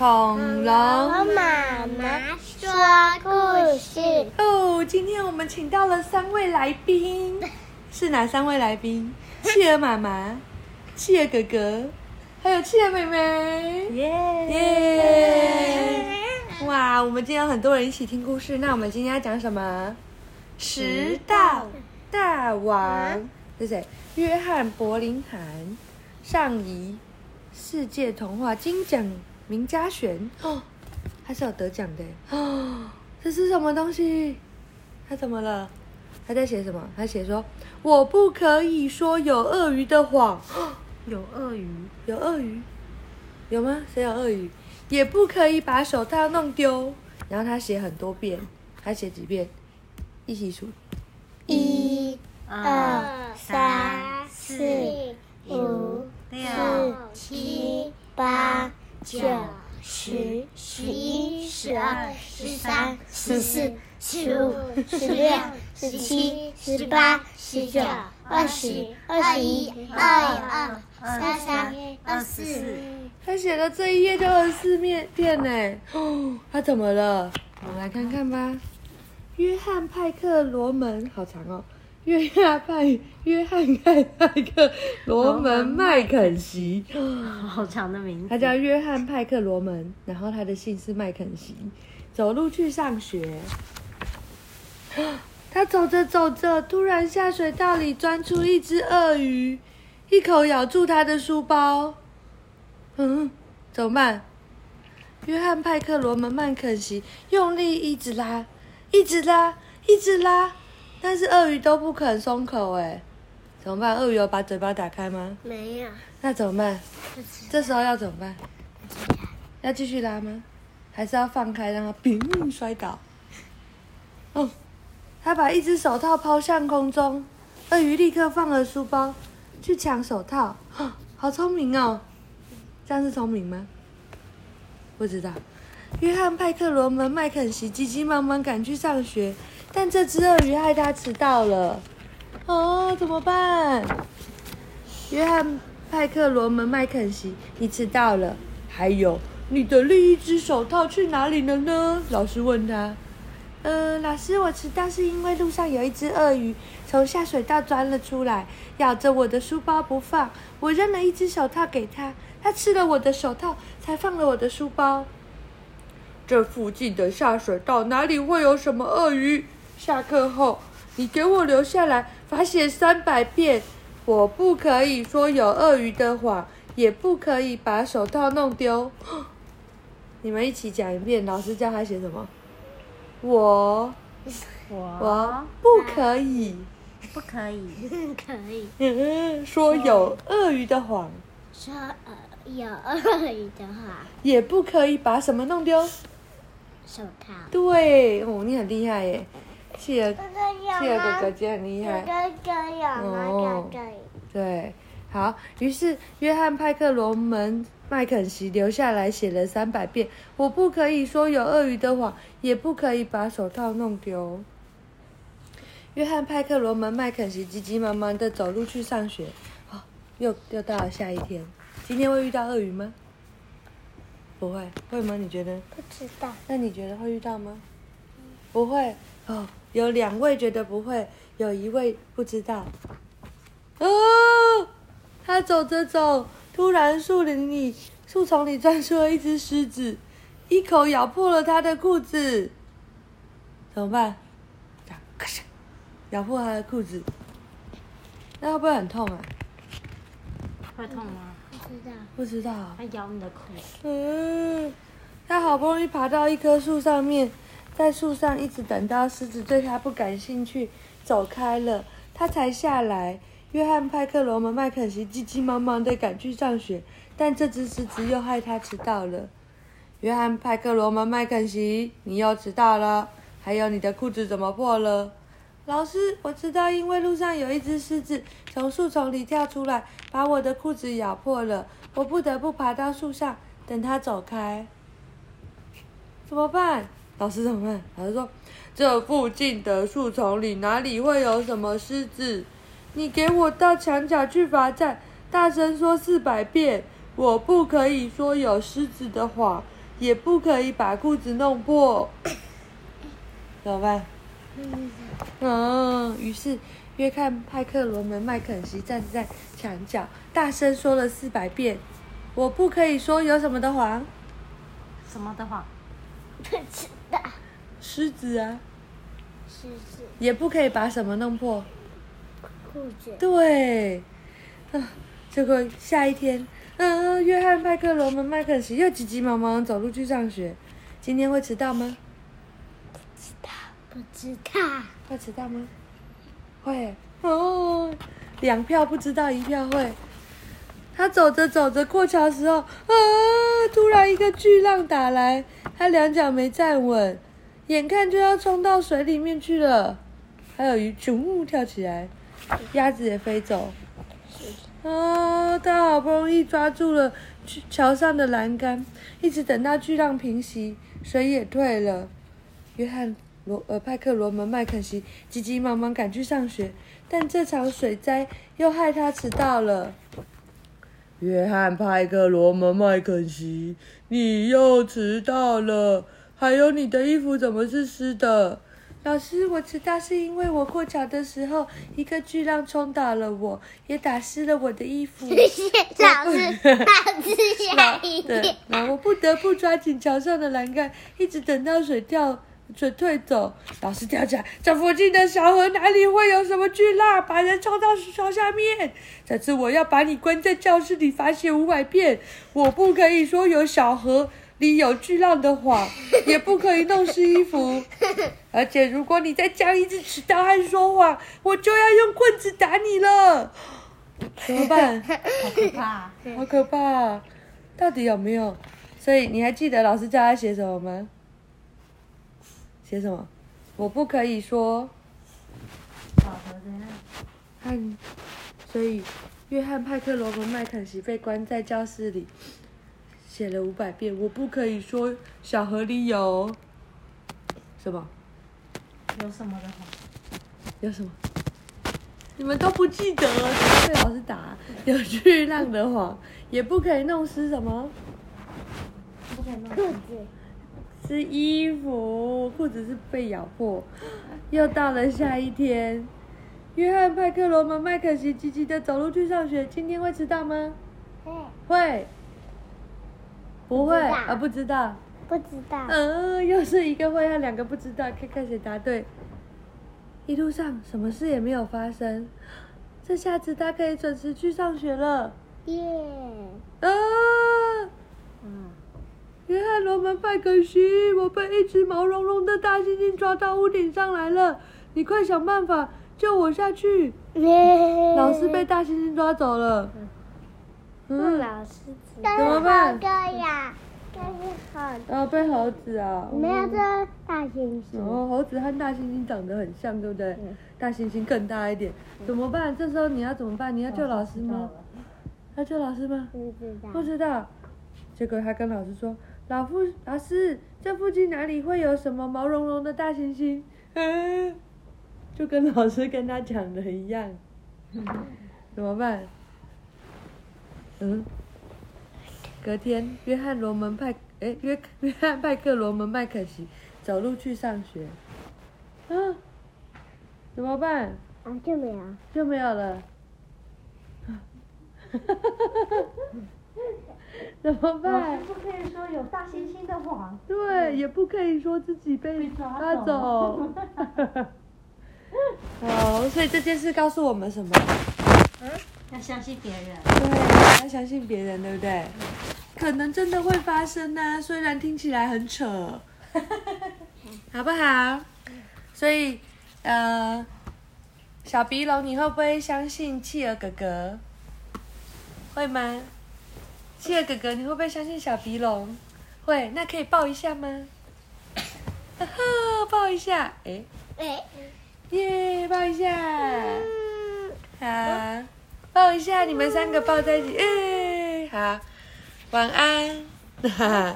恐龙和妈妈说故事。哦，今天我们请到了三位来宾，是哪三位来宾？企鹅妈妈、企鹅哥哥，还有企鹅妹妹。耶！耶！哇，我们今天有很多人一起听故事。那我们今天要讲什么？迟到大王是谁？约翰·伯林涵，上译世界童话金奖名家璇哦，他是有得奖的哦。这是什么东西？他怎么了？他在写什么？他写说：“我不可以说有鳄鱼的谎。”有鳄鱼，有鳄鱼，有吗？谁有鳄鱼？也不可以把手套弄丢。然后他写很多遍，他写几遍？一起数。一、二、三、四、五、六、七、八、九、十、十一、十二、十三、十四、十五、十六、十七、十八、十九、二十、二一、二二、二三、二四。他写了这一页就二十四面片呢。哦，他怎么了？我们来看看吧。约翰派克罗门，好长哦。约翰派约翰派派克罗门麦肯锡，好长的名字。他叫约翰派克罗门，然后他的姓是麦肯锡。走路去上学，他走着走着，突然下水道里钻出一只鳄鱼，一口咬住他的书包。嗯，怎么办？约翰派克罗门曼肯锡用力一直拉，一直拉，一直拉，但是鳄鱼都不肯松口，哎，怎么办？鳄鱼有把嘴巴打开吗？没有，那怎么办？这时候要怎么办？要继续拉吗？还是要放开让它 砰摔倒？哦，他把一只手套抛向空中，鳄鱼立刻放了书包，去抢手套。好聪明哦！这样是聪明吗？不知道。约翰·派克罗门·麦肯锡急急忙忙赶去上学，但这只鳄鱼害他迟到了。哦，怎么办？约翰·派克罗门·麦肯锡，你迟到了。还有，你的另一只手套去哪里了呢？老师问他。呃，老师，我迟到是因为路上有一只鳄鱼从下水道钻了出来，咬着我的书包不放。我扔了一只手套给他，他吃了我的手套，才放了我的书包。这附近的下水道哪里会有什么鳄鱼？下课后，你给我留下来罚写三百遍。我不可以说有鳄鱼的谎，也不可以把手套弄丢。你们一起讲一遍，老师叫他写什么？我我我不可以，不可以可以嗯，说有鳄鱼的谎，说呃有鳄鱼的话，也不可以把什么弄丢。手套。对，哦，你很厉害耶，企鹅，这个企鹅哥哥姐很厉害。哥哥有哦那个有。对，好，于是约翰派克罗门麦肯锡留下来写了三百遍。我不可以说有鳄鱼的谎，也不可以把手套弄丢。约翰派克罗门麦肯锡急急忙忙的走路去上学。好、又又到了下一天，今天会遇到鳄鱼吗？不会，会吗？你觉得？不知道。那你觉得会遇到吗？不会哦，有两位觉得不会，有一位不知道。哦，他走着走，突然树林里、树丛里钻出了一只狮子，一口咬破了他的裤子。怎么办？这样，咔嚓，咬破他的裤子，那会不会很痛啊？会痛吗？不知道。不知道。它咬你的裤子，嗯，他好不容易爬到一棵树上面，在树上一直等到狮子对他不感兴趣，走开了，他才下来。约翰·派克罗门·麦肯锡急急忙忙地赶去上学，但这只狮子又害他迟到了。约翰·派克罗门·麦肯锡，你又迟到了，还有你的裤子怎么破了？老师，我知道，因为路上有一只狮子从树丛里跳出来，把我的裤子咬破了，我不得不爬到树上等它走开。怎么办？老师怎么办？老师说，这附近的树丛里哪里会有什么狮子？你给我到墙角去罚站，大声说四百遍，我不可以说有狮子的谎，也不可以把裤子弄破。怎么办？嗯，于是约翰派克罗门麦肯锡站在墙角，大声说了四百遍：“我不可以说有什么的谎。什么的谎？不知道，狮子啊，狮子也不可以把什么弄破。裤子，对，啊，结果下一天，嗯、约翰派克罗门麦肯锡又急急忙忙走路去上学。今天会迟到吗？不知道，会迟到吗？会哦，两票不知道，一票会。他走着走着过桥时候，啊，突然一个巨浪打来，他两脚没站稳，眼看就要冲到水里面去了。还有鱼咻跳起来，鸭子也飞走。啊，他好不容易抓住了桥上的栏杆，一直等到巨浪平息，水也退了。约翰罗呃派克罗门麦肯锡急急忙忙赶去上学，但这场水灾又害他迟到了。约翰派克罗门麦肯锡，你又迟到了，还有你的衣服怎么是湿的？老师，我迟到是因为我过桥的时候，一个巨浪冲倒了我，也打湿了我的衣服。老师，老师下一我不得不抓紧桥上的栏杆，一直等到水掉水退走。老师跳起来，这附近的小河哪里会有什么巨浪，把人冲到桥下面？这次我要把你关在教室里罚写五百遍。我不可以说有小河里有巨浪的谎，也不可以弄湿衣服。而且如果你再这样一直迟到和说谎，我就要用棍子打你了。怎么办？好可怕、啊！好可怕、啊！到底有没有？所以你还记得老师叫他写什么吗？写什么？我不可以说小河怎样？和，所以约翰派克罗门麦肯锡被关在教室里，写了五百遍。我不可以说小河里有什么？有什么的话？有什么？你们都不记得了，被老师打？有巨浪的谎，也不可以弄湿什么？不可以弄裤子，是衣服，裤子是被咬破。又到了下一天，约翰派克罗门麦肯锡急急的走路去上学。今天会迟到吗？会会。不会啊，不知道。不知道，嗯，又是一个会和两个不知道，看看谁答对。一路上什么事也没有发生，这下子他可以准时去上学了。耶，啊！嗯，约翰罗门派肯锡，我被一只毛茸茸的大猩猩抓到屋顶上来了，你快想办法救我下去！耶老师被大猩猩抓走了。嗯，老师怎么办这呀，这是好，然后被猴子啊，没有这大猩猩，哦，猴子和大猩猩长得很像，对不对？大猩猩更大一点，怎么办？这时候你要怎么办？你要救老师吗？要救老师吗？不知道不，知道。结果他跟老师说：“老夫老师，这附近哪里会有什么毛茸茸的大猩猩？”嗯，就跟老师跟他讲的一样。怎么办？嗯。隔天，约翰罗门派诶，约约翰派克罗门麦肯锡走路去上学。啊，怎么办？啊就没有，就没有了。怎么办？不可以说有大猩猩的谎。对，也不可以说自己被被抓抓走走。好，所以这件事告诉我们什么？要相信别人。对，要相信别人，对不对？可能真的会发生呐、虽然听起来很扯，好不好？所以，呃，小鼻龙，你会不会相信企鹅哥哥？会吗？企鹅哥哥，你会不会相信小鼻龙？会，那可以抱一下吗？哈哈，抱一下，诶，哎，耶，抱一下。好，抱一下，你们三个抱在一起，哎，好，晚安。哈哈。